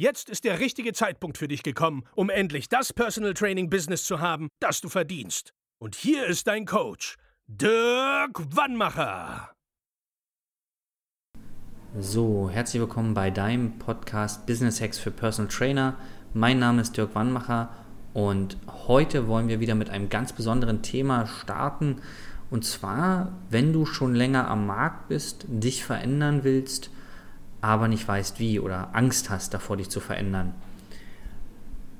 Jetzt ist der richtige Zeitpunkt für dich gekommen, um endlich das Personal Training Business zu haben, das du verdienst. Und hier ist dein Coach, Dirk Wannmacher. So, herzlich willkommen bei deinem Podcast Business Hacks für Personal Trainer. Mein Name ist Dirk Wannmacher und heute wollen wir wieder mit einem ganz besonderen Thema starten. Und zwar, wenn du schon länger am Markt bist, dich verändern willst, aber nicht weißt wie oder Angst hast davor, dich zu verändern.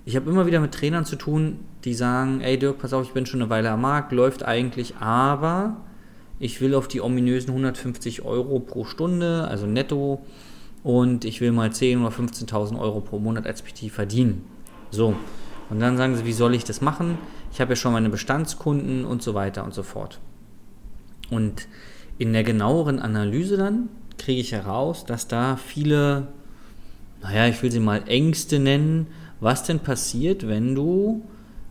Ich habe immer wieder mit Trainern zu tun, die sagen, ey Dirk, pass auf, ich bin schon eine Weile am Markt, läuft eigentlich, aber ich will auf die ominösen 150 Euro pro Stunde, also netto, und ich will mal 10.000 oder 15.000 Euro pro Monat als PT verdienen. So, und dann sagen sie, wie soll ich das machen? Ich habe ja schon meine Bestandskunden und so weiter und so fort. Und in der genaueren Analyse dann kriege ich heraus, dass da viele, naja, ich will sie mal Ängste nennen, was denn passiert, wenn du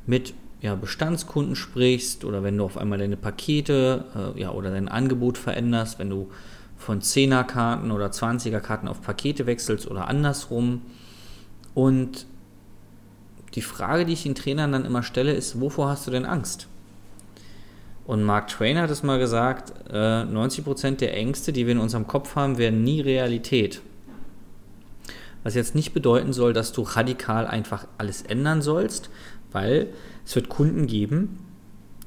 mit ja, Bestandskunden sprichst oder wenn du auf einmal deine Pakete äh, ja, oder dein Angebot veränderst, wenn du von 10er Karten oder 20er Karten auf Pakete wechselst oder andersrum. Und die Frage, die ich den Trainern dann immer stelle, ist, wovor hast du denn Angst? Und Mark Twain hat es mal gesagt, äh, 90% der Ängste, die wir in unserem Kopf haben, werden nie Realität. Was jetzt nicht bedeuten soll, dass du radikal einfach alles ändern sollst, weil es wird Kunden geben,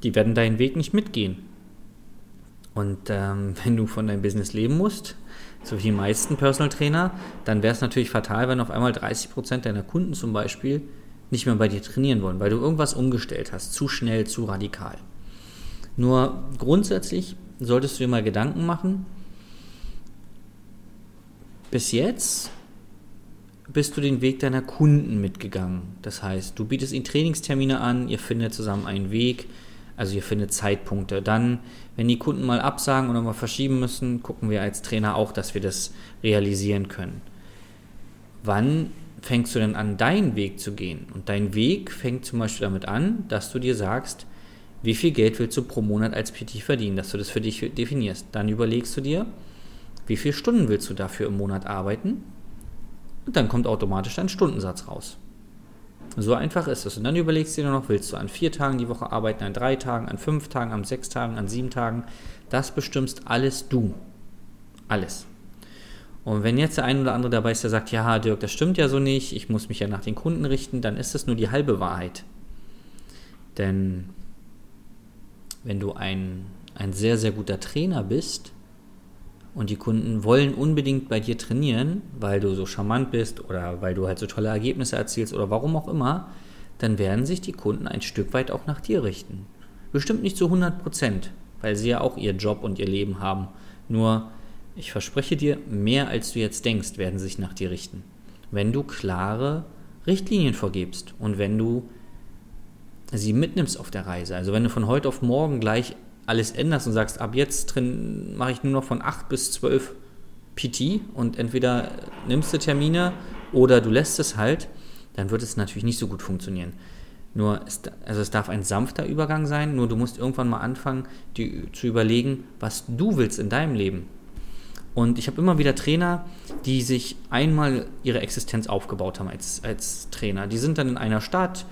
die werden deinen Weg nicht mitgehen. Und ähm, wenn du von deinem Business leben musst, so wie die meisten Personal Trainer, dann wäre es natürlich fatal, wenn auf einmal 30% deiner Kunden zum Beispiel nicht mehr bei dir trainieren wollen, weil du irgendwas umgestellt hast, zu schnell, zu radikal. Nur grundsätzlich solltest du dir mal Gedanken machen, bis jetzt bist du den Weg deiner Kunden mitgegangen. Das heißt, du bietest ihnen Trainingstermine an, ihr findet zusammen einen Weg, also ihr findet Zeitpunkte. Dann, wenn die Kunden mal absagen oder mal verschieben müssen, gucken wir als Trainer auch, dass wir das realisieren können. Wann fängst du denn an, deinen Weg zu gehen? Und dein Weg fängt zum Beispiel damit an, dass du dir sagst, wie viel Geld willst du pro Monat als PT verdienen, dass du das für dich definierst. Dann überlegst du dir, wie viele Stunden willst du dafür im Monat arbeiten? Und dann kommt automatisch dein Stundensatz raus. So einfach ist es. Und dann überlegst du dir noch, willst du an vier Tagen die Woche arbeiten, an drei Tagen, an fünf Tagen, an sechs Tagen, an sieben Tagen. Das bestimmst alles du. Alles. Und wenn jetzt der ein oder andere dabei ist, der sagt, ja, Dirk, das stimmt ja so nicht, ich muss mich ja nach den Kunden richten, dann ist das nur die halbe Wahrheit. Denn wenn du ein, ein sehr, sehr guter Trainer bist und die Kunden wollen unbedingt bei dir trainieren, weil du so charmant bist oder weil du halt so tolle Ergebnisse erzielst oder warum auch immer, dann werden sich die Kunden ein Stück weit auch nach dir richten. Bestimmt nicht zu 100 Prozent, weil sie ja auch ihr Job und ihr Leben haben. Nur ich verspreche dir, mehr als du jetzt denkst, werden sich nach dir richten. Wenn du klare Richtlinien vorgibst und wenn du sie mitnimmst auf der Reise. Also wenn du von heute auf morgen gleich alles änderst und sagst, ab jetzt mache ich nur noch von 8 bis 12 PT und entweder nimmst du Termine oder du lässt es halt, dann wird es natürlich nicht so gut funktionieren. Nur, es, also es darf ein sanfter Übergang sein, nur du musst irgendwann mal anfangen, die, zu überlegen, was du willst in deinem Leben. Und ich habe immer wieder Trainer, die sich einmal ihre Existenz aufgebaut haben als, als Trainer. Die sind dann in einer Stadt,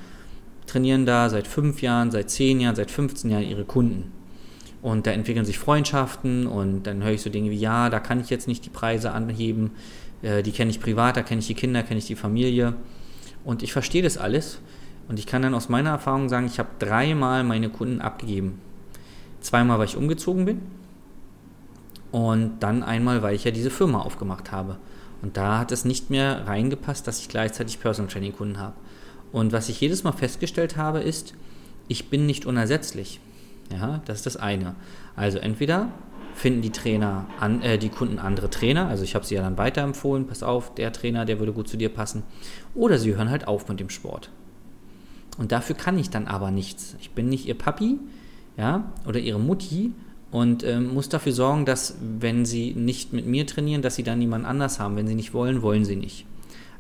trainieren da seit fünf Jahren, seit zehn Jahren, seit 15 Jahren ihre Kunden. Und da entwickeln sich Freundschaften und dann höre ich so Dinge wie, ja, da kann ich jetzt nicht die Preise anheben, äh, die kenne ich privat, da kenne ich die Kinder, kenne ich die Familie. Und ich verstehe das alles. Und ich kann dann aus meiner Erfahrung sagen, ich habe dreimal meine Kunden abgegeben. Zweimal, weil ich umgezogen bin und dann einmal, weil ich ja diese Firma aufgemacht habe. Und da hat es nicht mehr reingepasst, dass ich gleichzeitig Personal Training Kunden habe. Und was ich jedes Mal festgestellt habe, ist, ich bin nicht unersetzlich. Ja, das ist das eine. Also entweder finden die Trainer, an, äh, die Kunden andere Trainer. Also ich habe sie ja dann weiterempfohlen, pass auf, der Trainer, der würde gut zu dir passen. Oder sie hören halt auf mit dem Sport. Und dafür kann ich dann aber nichts. Ich bin nicht ihr Papi, ja, oder ihre Mutti und ähm, muss dafür sorgen, dass wenn sie nicht mit mir trainieren, dass sie dann niemand anders haben. Wenn sie nicht wollen, wollen sie nicht.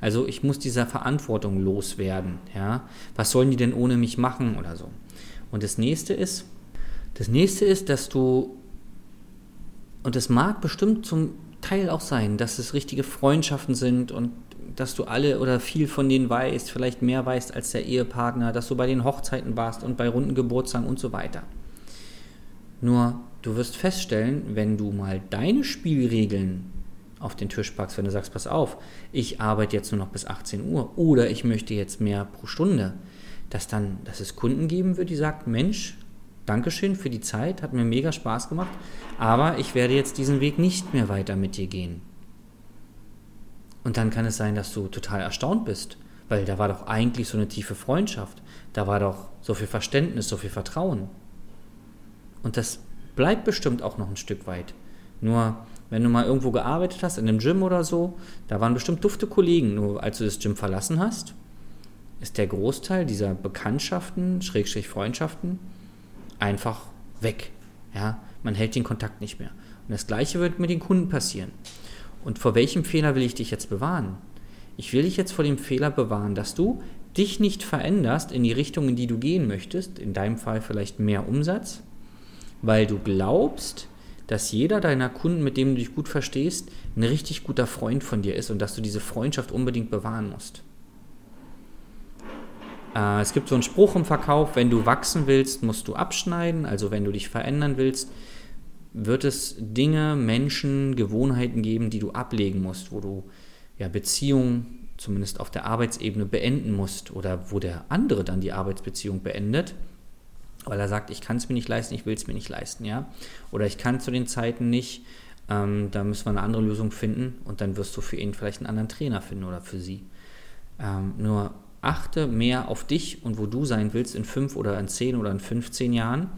Also ich muss dieser Verantwortung loswerden, ja. Was sollen die denn ohne mich machen oder so? Und das nächste ist, das nächste ist, dass du und es mag bestimmt zum Teil auch sein, dass es richtige Freundschaften sind und dass du alle oder viel von denen weißt, vielleicht mehr weißt als der Ehepartner, dass du bei den Hochzeiten warst und bei runden Geburtstagen und so weiter. Nur du wirst feststellen, wenn du mal deine Spielregeln auf den Tisch packst, wenn du sagst, pass auf, ich arbeite jetzt nur noch bis 18 Uhr oder ich möchte jetzt mehr pro Stunde, dass dann, dass es Kunden geben wird, die sagen, Mensch, Dankeschön für die Zeit, hat mir mega Spaß gemacht, aber ich werde jetzt diesen Weg nicht mehr weiter mit dir gehen. Und dann kann es sein, dass du total erstaunt bist, weil da war doch eigentlich so eine tiefe Freundschaft, da war doch so viel Verständnis, so viel Vertrauen. Und das bleibt bestimmt auch noch ein Stück weit. Nur wenn du mal irgendwo gearbeitet hast, in einem Gym oder so, da waren bestimmt dufte Kollegen. Nur als du das Gym verlassen hast, ist der Großteil dieser Bekanntschaften, Schrägstrich Freundschaften, einfach weg. Ja, man hält den Kontakt nicht mehr. Und das Gleiche wird mit den Kunden passieren. Und vor welchem Fehler will ich dich jetzt bewahren? Ich will dich jetzt vor dem Fehler bewahren, dass du dich nicht veränderst in die Richtung, in die du gehen möchtest, in deinem Fall vielleicht mehr Umsatz, weil du glaubst, dass jeder deiner Kunden, mit dem du dich gut verstehst, ein richtig guter Freund von dir ist und dass du diese Freundschaft unbedingt bewahren musst. Äh, es gibt so einen Spruch im Verkauf, wenn du wachsen willst, musst du abschneiden. Also wenn du dich verändern willst, wird es Dinge, Menschen, Gewohnheiten geben, die du ablegen musst, wo du ja, Beziehungen, zumindest auf der Arbeitsebene, beenden musst oder wo der andere dann die Arbeitsbeziehung beendet, weil er sagt, ich kann es mir nicht leisten, ich will es mir nicht leisten, ja. Oder ich kann zu den Zeiten nicht, ähm, da müssen wir eine andere Lösung finden und dann wirst du für ihn vielleicht einen anderen Trainer finden oder für sie. Ähm, nur achte mehr auf dich und wo du sein willst in fünf oder in zehn oder in 15 Jahren.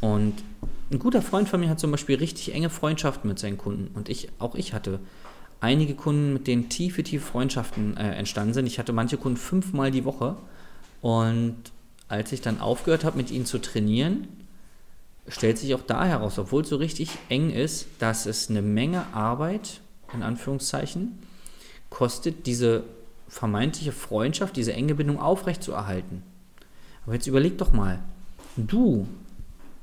Und ein guter Freund von mir hat zum Beispiel richtig enge Freundschaften mit seinen Kunden. Und ich, auch ich hatte einige Kunden, mit denen tiefe, tiefe Freundschaften äh, entstanden sind. Ich hatte manche Kunden fünfmal die Woche. Und als ich dann aufgehört habe, mit ihnen zu trainieren, stellt sich auch da heraus, obwohl es so richtig eng ist, dass es eine Menge Arbeit, in Anführungszeichen, kostet, diese vermeintliche Freundschaft, diese enge Bindung aufrechtzuerhalten. Aber jetzt überleg doch mal, du,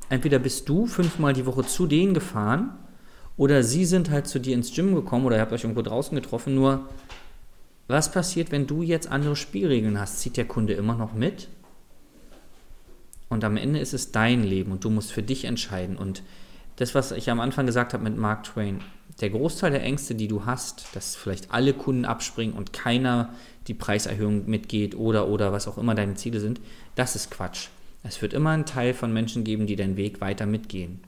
entweder bist du fünfmal die Woche zu denen gefahren oder sie sind halt zu dir ins Gym gekommen oder ihr habt euch irgendwo draußen getroffen, nur was passiert, wenn du jetzt andere Spielregeln hast? Zieht der Kunde immer noch mit? Und am Ende ist es dein Leben und du musst für dich entscheiden. Und das, was ich am Anfang gesagt habe mit Mark Twain, der Großteil der Ängste, die du hast, dass vielleicht alle Kunden abspringen und keiner die Preiserhöhung mitgeht oder oder was auch immer deine Ziele sind, das ist Quatsch. Es wird immer einen Teil von Menschen geben, die deinen Weg weiter mitgehen.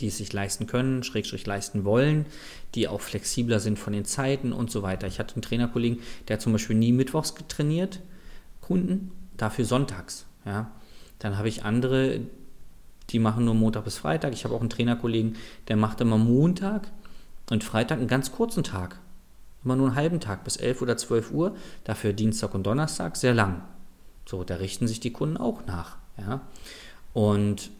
Die es sich leisten können, schrägstrich leisten wollen, die auch flexibler sind von den Zeiten und so weiter. Ich hatte einen Trainerkollegen, der hat zum Beispiel nie mittwochs getrainiert, Kunden, dafür sonntags. Ja. Dann habe ich andere, die machen nur Montag bis Freitag. Ich habe auch einen Trainerkollegen, der macht immer Montag und Freitag einen ganz kurzen Tag. Immer nur einen halben Tag bis 11 oder 12 Uhr. Dafür Dienstag und Donnerstag sehr lang. So, da richten sich die Kunden auch nach. Ja? Und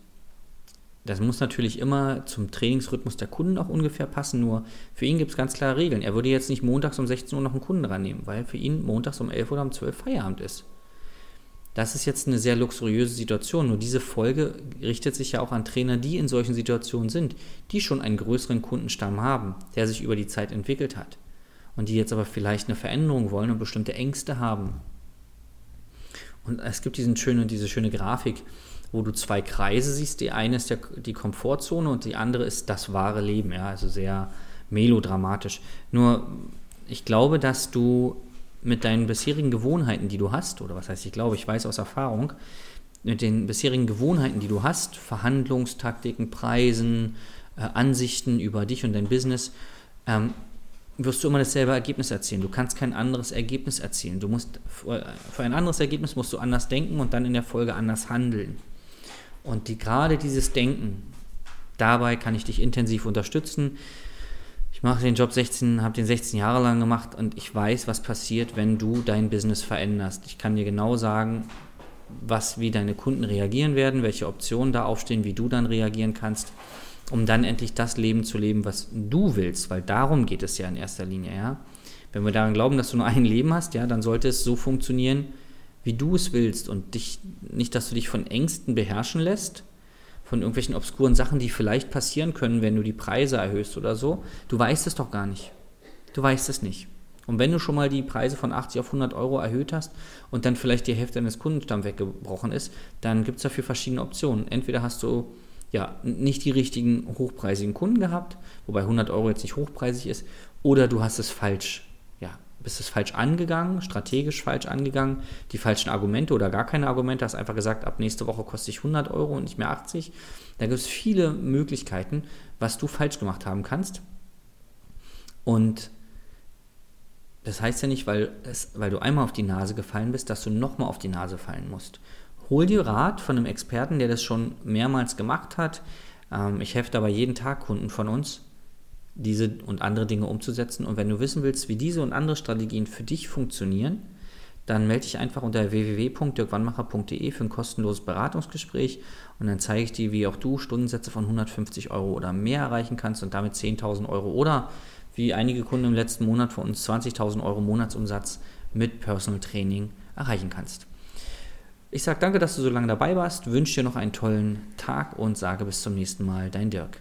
das muss natürlich immer zum Trainingsrhythmus der Kunden auch ungefähr passen. Nur für ihn gibt es ganz klare Regeln. Er würde jetzt nicht montags um 16 Uhr noch einen Kunden rannehmen, weil für ihn montags um 11 oder um 12 Feierabend ist. Das ist jetzt eine sehr luxuriöse Situation. Nur diese Folge richtet sich ja auch an Trainer, die in solchen Situationen sind, die schon einen größeren Kundenstamm haben, der sich über die Zeit entwickelt hat. Und die jetzt aber vielleicht eine Veränderung wollen und bestimmte Ängste haben. Und es gibt diesen schöne, diese schöne Grafik, wo du zwei Kreise siehst. Die eine ist der, die Komfortzone und die andere ist das wahre Leben. Ja, also sehr melodramatisch. Nur ich glaube, dass du mit deinen bisherigen Gewohnheiten, die du hast, oder was heißt ich glaube, ich weiß aus Erfahrung, mit den bisherigen Gewohnheiten, die du hast, Verhandlungstaktiken, Preisen, äh, Ansichten über dich und dein Business, ähm, wirst du immer dasselbe Ergebnis erzielen. Du kannst kein anderes Ergebnis erzielen. Du musst für ein anderes Ergebnis musst du anders denken und dann in der Folge anders handeln. Und die, gerade dieses Denken, Dabei kann ich dich intensiv unterstützen. Ich mache den Job 16, habe den 16 Jahre lang gemacht und ich weiß, was passiert, wenn du dein Business veränderst. Ich kann dir genau sagen, was, wie deine Kunden reagieren werden, welche Optionen da aufstehen, wie du dann reagieren kannst, um dann endlich das Leben zu leben, was du willst, weil darum geht es ja in erster Linie, ja. Wenn wir daran glauben, dass du nur ein Leben hast, ja, dann sollte es so funktionieren, wie du es willst und dich, nicht, dass du dich von Ängsten beherrschen lässt, von irgendwelchen obskuren Sachen, die vielleicht passieren können, wenn du die Preise erhöhst oder so. Du weißt es doch gar nicht. Du weißt es nicht. Und wenn du schon mal die Preise von 80 auf 100 Euro erhöht hast und dann vielleicht die Hälfte deines Kundenstamms weggebrochen ist, dann gibt es dafür verschiedene Optionen. Entweder hast du ja nicht die richtigen hochpreisigen Kunden gehabt, wobei 100 Euro jetzt nicht hochpreisig ist, oder du hast es falsch bist es falsch angegangen, strategisch falsch angegangen, die falschen Argumente oder gar keine Argumente, hast einfach gesagt, ab nächste Woche kostet ich 100 Euro und nicht mehr 80. Da gibt es viele Möglichkeiten, was du falsch gemacht haben kannst. Und das heißt ja nicht, weil, es, weil du einmal auf die Nase gefallen bist, dass du nochmal auf die Nase fallen musst. Hol dir Rat von einem Experten, der das schon mehrmals gemacht hat. Ähm, ich helfe dabei jeden Tag Kunden von uns diese und andere Dinge umzusetzen. Und wenn du wissen willst, wie diese und andere Strategien für dich funktionieren, dann melde dich einfach unter www.dirkwannmacher.de für ein kostenloses Beratungsgespräch und dann zeige ich dir, wie auch du Stundensätze von 150 Euro oder mehr erreichen kannst und damit 10.000 Euro oder wie einige Kunden im letzten Monat von uns 20.000 Euro Monatsumsatz mit Personal Training erreichen kannst. Ich sage danke, dass du so lange dabei warst, wünsche dir noch einen tollen Tag und sage bis zum nächsten Mal, dein Dirk.